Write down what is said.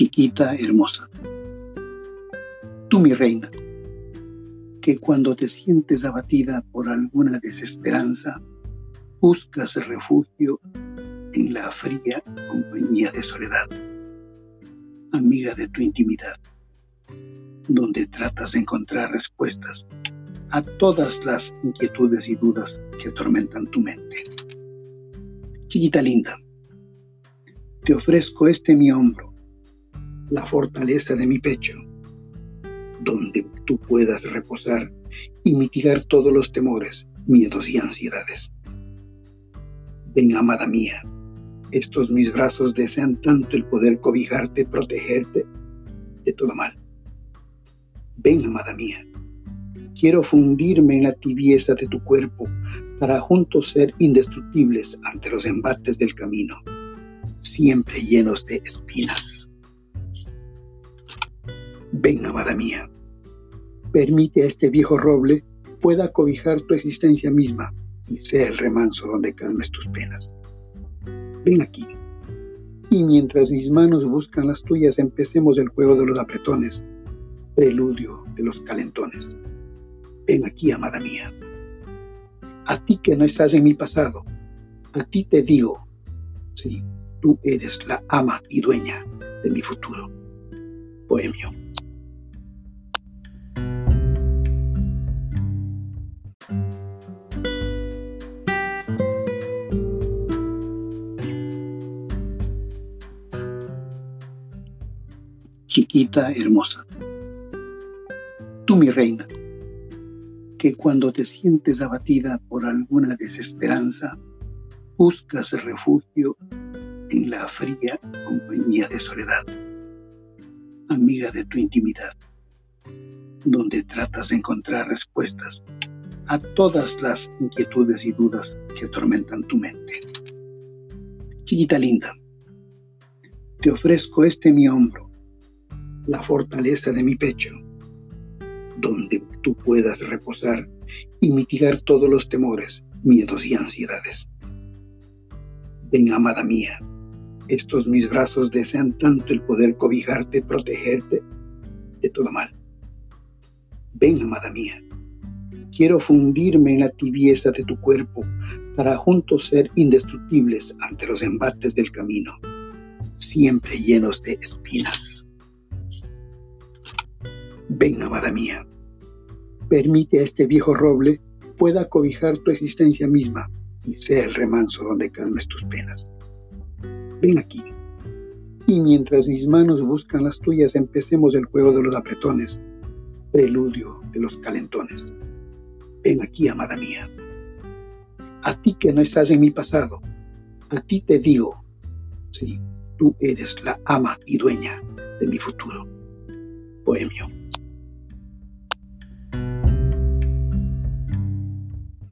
chiquita hermosa. Tú mi reina, que cuando te sientes abatida por alguna desesperanza, buscas refugio en la fría compañía de soledad, amiga de tu intimidad, donde tratas de encontrar respuestas a todas las inquietudes y dudas que atormentan tu mente. Chiquita linda, te ofrezco este mi hombro la fortaleza de mi pecho, donde tú puedas reposar y mitigar todos los temores, miedos y ansiedades. Ven, amada mía, estos mis brazos desean tanto el poder cobijarte, protegerte de todo mal. Ven, amada mía, quiero fundirme en la tibieza de tu cuerpo para juntos ser indestructibles ante los embates del camino, siempre llenos de espinas. Ven, amada mía, permite a este viejo roble pueda cobijar tu existencia misma y sea el remanso donde calmes tus penas. Ven aquí, y mientras mis manos buscan las tuyas, empecemos el juego de los apretones, preludio de los calentones. Ven aquí, amada mía. A ti que no estás en mi pasado, a ti te digo, sí, tú eres la ama y dueña de mi futuro. Bohemio. Chiquita hermosa. Tú mi reina, que cuando te sientes abatida por alguna desesperanza, buscas refugio en la fría compañía de soledad, amiga de tu intimidad, donde tratas de encontrar respuestas a todas las inquietudes y dudas que atormentan tu mente. Chiquita linda, te ofrezco este mi hombro la fortaleza de mi pecho, donde tú puedas reposar y mitigar todos los temores, miedos y ansiedades. Ven, amada mía, estos mis brazos desean tanto el poder cobijarte, protegerte de todo mal. Ven, amada mía, quiero fundirme en la tibieza de tu cuerpo para juntos ser indestructibles ante los embates del camino, siempre llenos de espinas. Ven, amada mía, permite a este viejo roble pueda cobijar tu existencia misma y sea el remanso donde calmes tus penas. Ven aquí, y mientras mis manos buscan las tuyas, empecemos el juego de los apretones, preludio de los calentones. Ven aquí, amada mía. A ti que no estás en mi pasado, a ti te digo, sí, tú eres la ama y dueña de mi futuro. Bohemio.